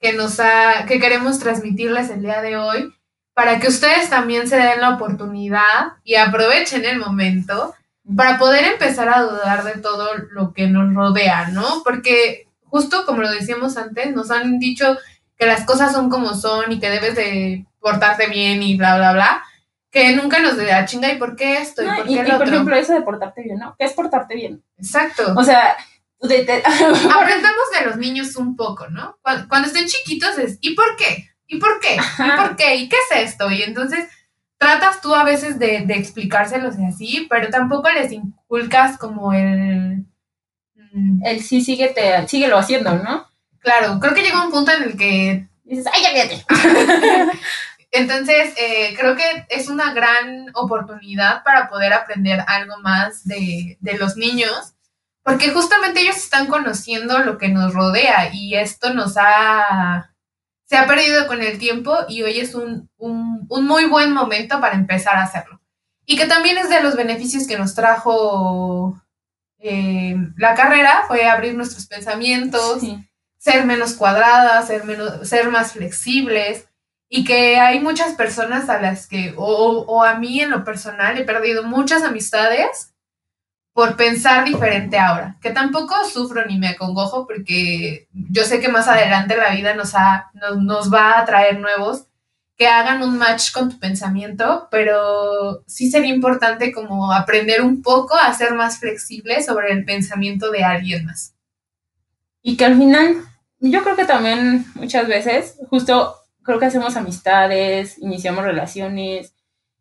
que nos ha, que queremos transmitirles el día de hoy para que ustedes también se den la oportunidad y aprovechen el momento para poder empezar a dudar de todo lo que nos rodea, ¿no? Porque justo como lo decíamos antes, nos han dicho que las cosas son como son y que debes de portarte bien y bla, bla, bla, que nunca nos da chinga, ¿y por qué esto? ¿Y No, por y, qué y, el por otro? ejemplo, eso de portarte bien, ¿no? ¿Qué es portarte bien? Exacto. O sea, de- de- Aprendamos de los niños un poco, ¿no? Cuando, cuando estén chiquitos es, ¿y por qué? ¿Y por qué? ¿Y Ajá. por qué? ¿Y qué es esto? Y entonces tratas tú a veces de, de explicárselos y así, pero tampoco les inculcas como el... mm, el sí, síguete, síguelo haciendo, ¿no? Claro, creo que llega un punto en el que... Dices, ay, ya fíjate. Entonces, eh, creo que es una gran oportunidad para poder aprender algo más de, de los niños, porque justamente ellos están conociendo lo que nos rodea y esto nos ha... se ha perdido con el tiempo y hoy es un, un, un muy buen momento para empezar a hacerlo. Y que también es de los beneficios que nos trajo eh, la carrera, fue abrir nuestros pensamientos, Sí. ser menos cuadradas, ser, menos, ser más flexibles y que hay muchas personas a las que, o, o- a mí en lo personal, he perdido muchas amistades por pensar diferente ahora, que tampoco sufro ni me acongojo porque yo sé que más adelante la vida nos, ha, nos, nos va a traer nuevos que hagan un match con tu pensamiento, pero sí sería importante como aprender un poco a ser más flexible sobre el pensamiento de alguien más. Y que al final, yo creo que también muchas veces, justo creo que hacemos amistades, iniciamos relaciones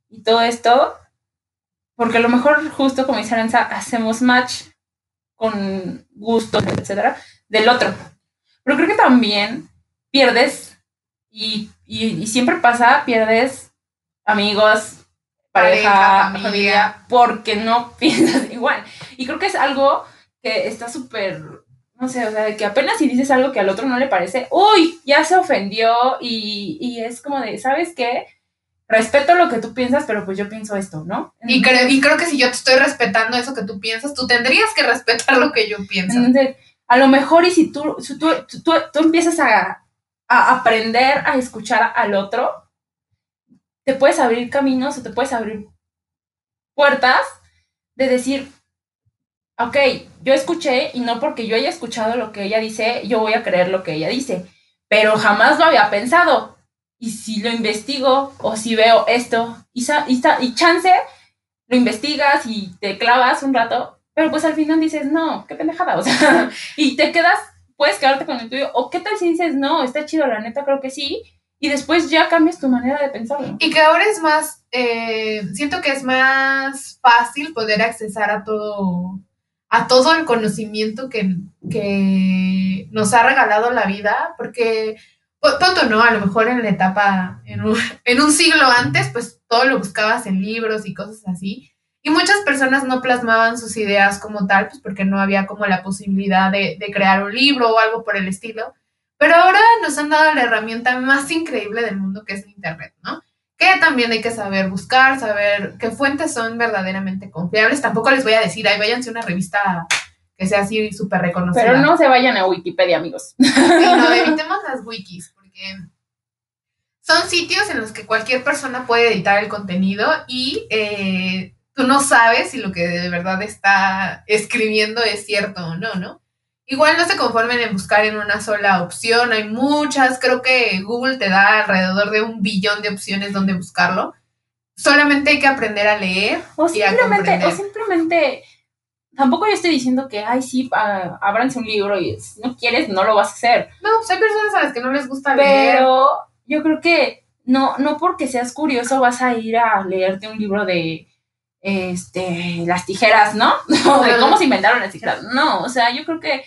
y todo esto, porque a lo mejor justo como dice Aranza, hacemos match con gustos, etcétera, del otro. Pero creo que también pierdes, y, y, y siempre pasa, pierdes amigos, pareja, Pareja, familia. familia. porque no piensas igual. Y creo que es algo que está súper, no sé, o sea, de que apenas si dices algo que al otro no le parece, uy, ya se ofendió y, y es como de, ¿sabes qué? Respeto lo que tú piensas, pero pues yo pienso esto, ¿no? Y creo, y creo que si yo te estoy respetando eso que tú piensas, tú tendrías que respetar lo que yo pienso. Entonces, a lo mejor y si tú, si tú, tú, tú- tú empiezas a, a aprender a escuchar al otro, te puedes abrir caminos o te puedes abrir puertas de decir, ok, yo escuché y no porque yo haya escuchado lo que ella dice, yo voy a creer lo que ella dice, pero jamás lo había pensado. Y si lo investigo o si veo esto y, y, y chance, lo investigas y te clavas un rato, pero pues al final dices, no, qué pendejada, o sea, y te quedas, puedes quedarte con el tuyo, o qué tal si dices, no, está chido, la neta creo que sí, y después ya cambias tu manera de pensar. Y que ahora es más, eh, siento que es más fácil poder accesar a todo, a todo el conocimiento que, que nos ha regalado la vida, porque tonto, ¿no? A lo mejor en la etapa, en un, en un siglo antes, pues todo lo buscabas en libros y cosas así. Y muchas personas no plasmaban sus ideas como tal, pues porque no había como la posibilidad de, de crear un libro o algo por el estilo. Pero ahora nos han dado la herramienta más increíble del mundo, que es Internet, ¿no? Que también hay que saber buscar, saber qué fuentes son verdaderamente confiables. Tampoco les voy a decir, ahí váyanse a una revista que sea así súper reconocida. Pero no se vayan a Wikipedia, amigos. Sí, no, evitemos las wikis, porque son sitios en los que cualquier persona puede editar el contenido y eh, tú no sabes si lo que de verdad está escribiendo es cierto o no, ¿no? Igual no se conformen en buscar en una sola opción, hay muchas, creo que Google te da alrededor de un billón de opciones donde buscarlo. Solamente hay que aprender a leer o simplemente, O simplemente, tampoco yo estoy diciendo que, ay, sí, ábranse un libro y si no quieres, no lo vas a hacer. No, pues hay personas a las que no les gusta leer. Pero yo creo que no, no porque seas curioso vas a ir a leerte un libro de este, las tijeras, ¿no? de cómo se inventaron las tijeras. No, o sea, yo creo que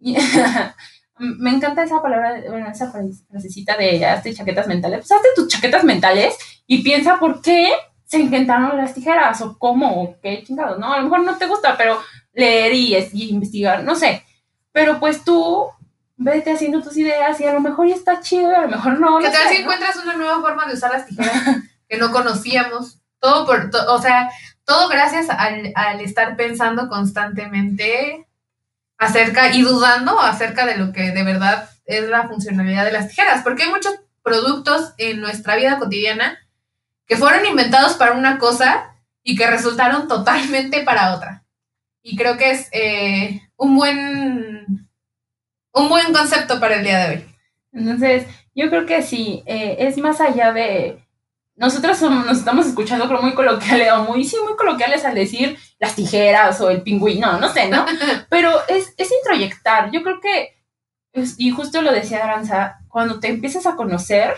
me encanta esa palabra, bueno, esa frasecita de hazte chaquetas mentales. Pues hazte tus chaquetas mentales y piensa por qué se inventaron las tijeras o cómo o qué chingados, ¿no? A lo mejor no te gusta, pero leer y, investigar, no sé. Pero pues tú vete haciendo tus ideas y a lo mejor ya está chido, a lo mejor no. ¿Qué tal si encuentras una nueva forma de usar las tijeras que no conocíamos? Todo por, o sea, todo gracias al, al estar pensando constantemente acerca y dudando acerca de lo que de verdad es la funcionalidad de las tijeras, porque hay muchos productos en nuestra vida cotidiana que fueron inventados para una cosa y que resultaron totalmente para otra. Y creo que es eh, un buen un buen concepto para el día de hoy. Entonces, yo creo que sí, eh, es más allá de nosotros nos estamos escuchando creo muy coloquiales o muy, sí, muy coloquiales al decir las tijeras o el pingüino, no sé, ¿no? Pero es, es introyectar. Yo creo que, y justo lo decía Aranza, cuando te empiezas a conocer,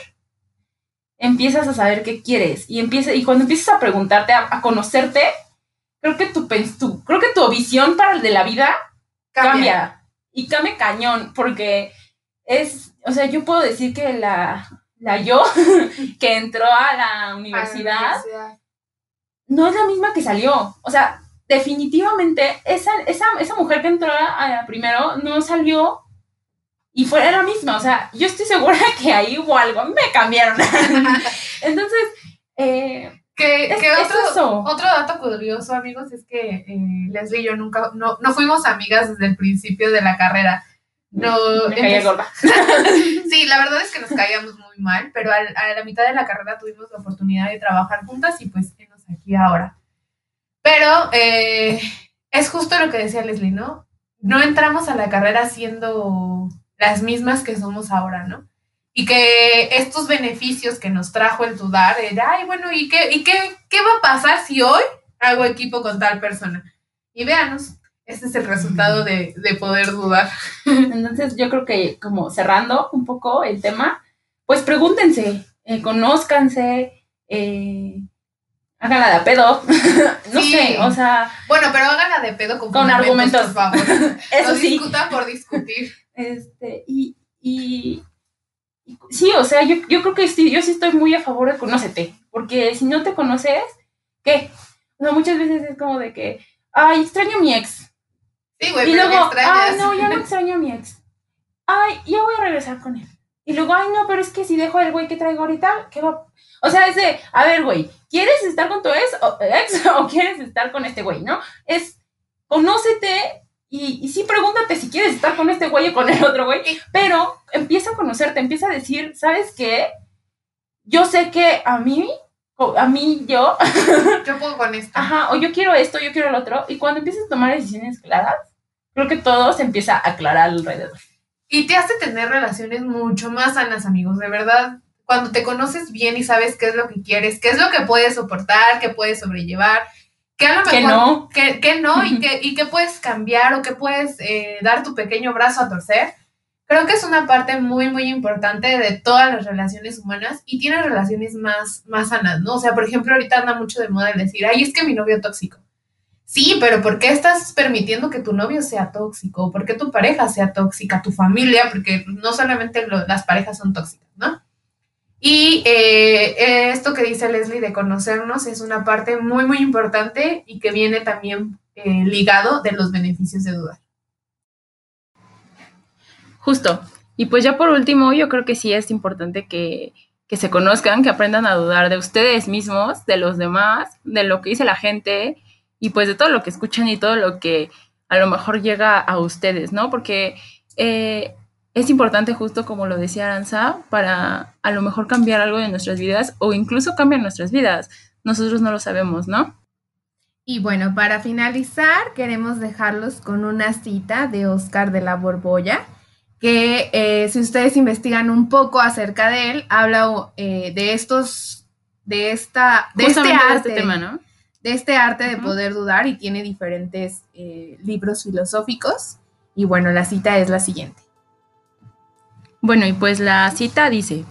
empiezas a saber qué quieres y, empieza, y cuando empiezas a preguntarte, a, conocerte, creo que tu, tu, creo que tu visión para el de la vida cambia. cambia. Y cambia cañón, porque es, o sea, yo puedo decir que la, la yo que entró a la universidad, no es la misma que salió. O sea, definitivamente esa, esa, esa mujer que entró a, primero no salió y fue la misma. O sea, yo estoy segura que ahí hubo algo, me cambiaron. Entonces, eh, que, otro, otro, dato curioso, amigos, es que eh, Leslie y yo nunca, no, no fuimos amigas desde el principio de la carrera. No, me caía gorda. sí, la verdad es que nos caíamos muy mal, pero a, la mitad de la carrera tuvimos la oportunidad de trabajar juntas y pues tenemos aquí ahora. Pero eh, es justo lo que decía Leslie, ¿no? No entramos a la carrera siendo las mismas que somos ahora, ¿no? Y que estos beneficios que nos trajo el dudar, era, ay, bueno, ¿y qué, y qué, qué va a pasar si hoy hago equipo con tal persona? Y véanos, este es el resultado de, poder dudar. Entonces yo creo que como cerrando un poco el tema, pues pregúntense, eh, conózcanse, eh, háganla de pedo, no sé, o sea... Bueno, pero háganla de pedo con, argumentos, por favor. Eso no sí. discutan por discutir. Este, y, y, sí, o sea, yo, yo creo que sí, yo sí estoy muy a favor de conócete, porque si no te conoces, ¿qué? O sea, muchas veces es como de que, ay, extraño a mi ex, y luego, ay, no, ya no extraño a mi ex. Ay, ya voy a regresar con él. Y luego, ay, no, pero es que si dejo al güey que traigo ahorita, ¿qué va? O sea, es de, a ver, güey, ¿quieres estar con tu ex o, ex, o quieres estar con este güey, no? Es, conócete y, y sí pregúntate si quieres estar con este güey o con el otro güey, pero empieza a conocerte, empieza a decir, ¿sabes qué? Yo sé que a mí a mí, yo. yo puedo con esto. Ajá, o yo quiero esto, yo quiero lo otro. Y cuando empiezas a tomar decisiones claras, creo que todo se empieza a aclarar alrededor. Y te hace tener relaciones mucho más sanas, amigos, de verdad. Cuando te conoces bien y sabes qué es lo que quieres, qué es lo que puedes soportar, qué puedes sobrellevar, qué a lo mejor... Que no. Que, no y que, y que puedes cambiar o que puedes eh, dar tu pequeño brazo a torcer creo que es una parte muy, muy importante de todas las relaciones humanas y tiene relaciones más, más sanas, ¿no? O sea, por ejemplo, ahorita anda mucho de moda el decir, ay, es que mi novio tóxico. Sí, pero ¿por qué estás permitiendo que tu novio sea tóxico? ¿Por qué tu pareja sea tóxica? Tu familia, porque no solamente las parejas son tóxicas, ¿no? Y eh, esto que dice Leslie de conocernos es una parte muy, muy importante y que viene también eh, ligado de los beneficios de dudar. Justo. Y pues ya por último, yo creo que sí es importante que, se conozcan, que aprendan a dudar de ustedes mismos, de los demás, de lo que dice la gente y pues de todo lo que escuchan y todo lo que a lo mejor llega a ustedes, ¿no? Porque eh, es importante justo como lo decía Aranza, para a lo mejor cambiar algo de nuestras vidas o incluso cambiar nuestras vidas. Nosotros no lo sabemos, ¿no? Y bueno, para finalizar, queremos dejarlos con una cita de Oscar de la Borbolla que eh, si ustedes investigan un poco acerca de él, habla eh, de estos, de esta, de este, este arte, de, tema, ¿no? De este arte de poder dudar y tiene diferentes eh, libros filosóficos. Y bueno, la cita es la siguiente. Bueno, y pues la cita dice,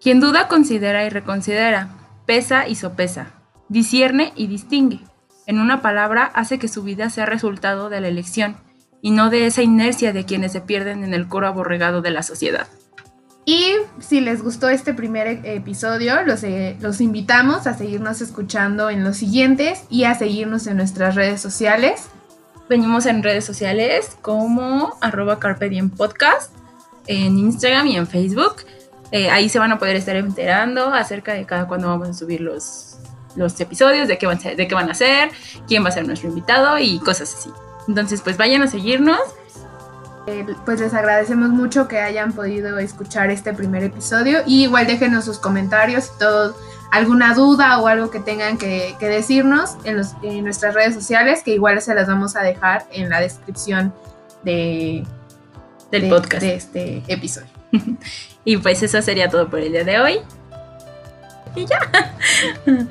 quien duda considera y reconsidera, pesa y sopesa, discierne y distingue. En una palabra, hace que su vida sea resultado de la elección y no de esa inercia de quienes se pierden en el coro aborregado de la sociedad. Y si les gustó este primer e-, episodio, los, eh, los invitamos a seguirnos escuchando en los siguientes y a seguirnos en nuestras redes sociales. Venimos en redes sociales como arroba Carpe Podcast, en Instagram y en Facebook. Eh, ahí se van a poder estar enterando acerca de cada cuándo vamos a subir los, los episodios, de qué, van de qué van a ser, quién va a ser nuestro invitado y cosas así. Entonces, pues vayan a seguirnos. Eh, pues les agradecemos mucho que hayan podido escuchar este primer episodio y igual déjenos sus comentarios y todo, alguna duda o algo que tengan que, decirnos en, en, nuestras redes sociales, que igual se las vamos a dejar en la descripción de, del podcast de este episodio. y pues eso sería todo por el día de hoy. Y ya.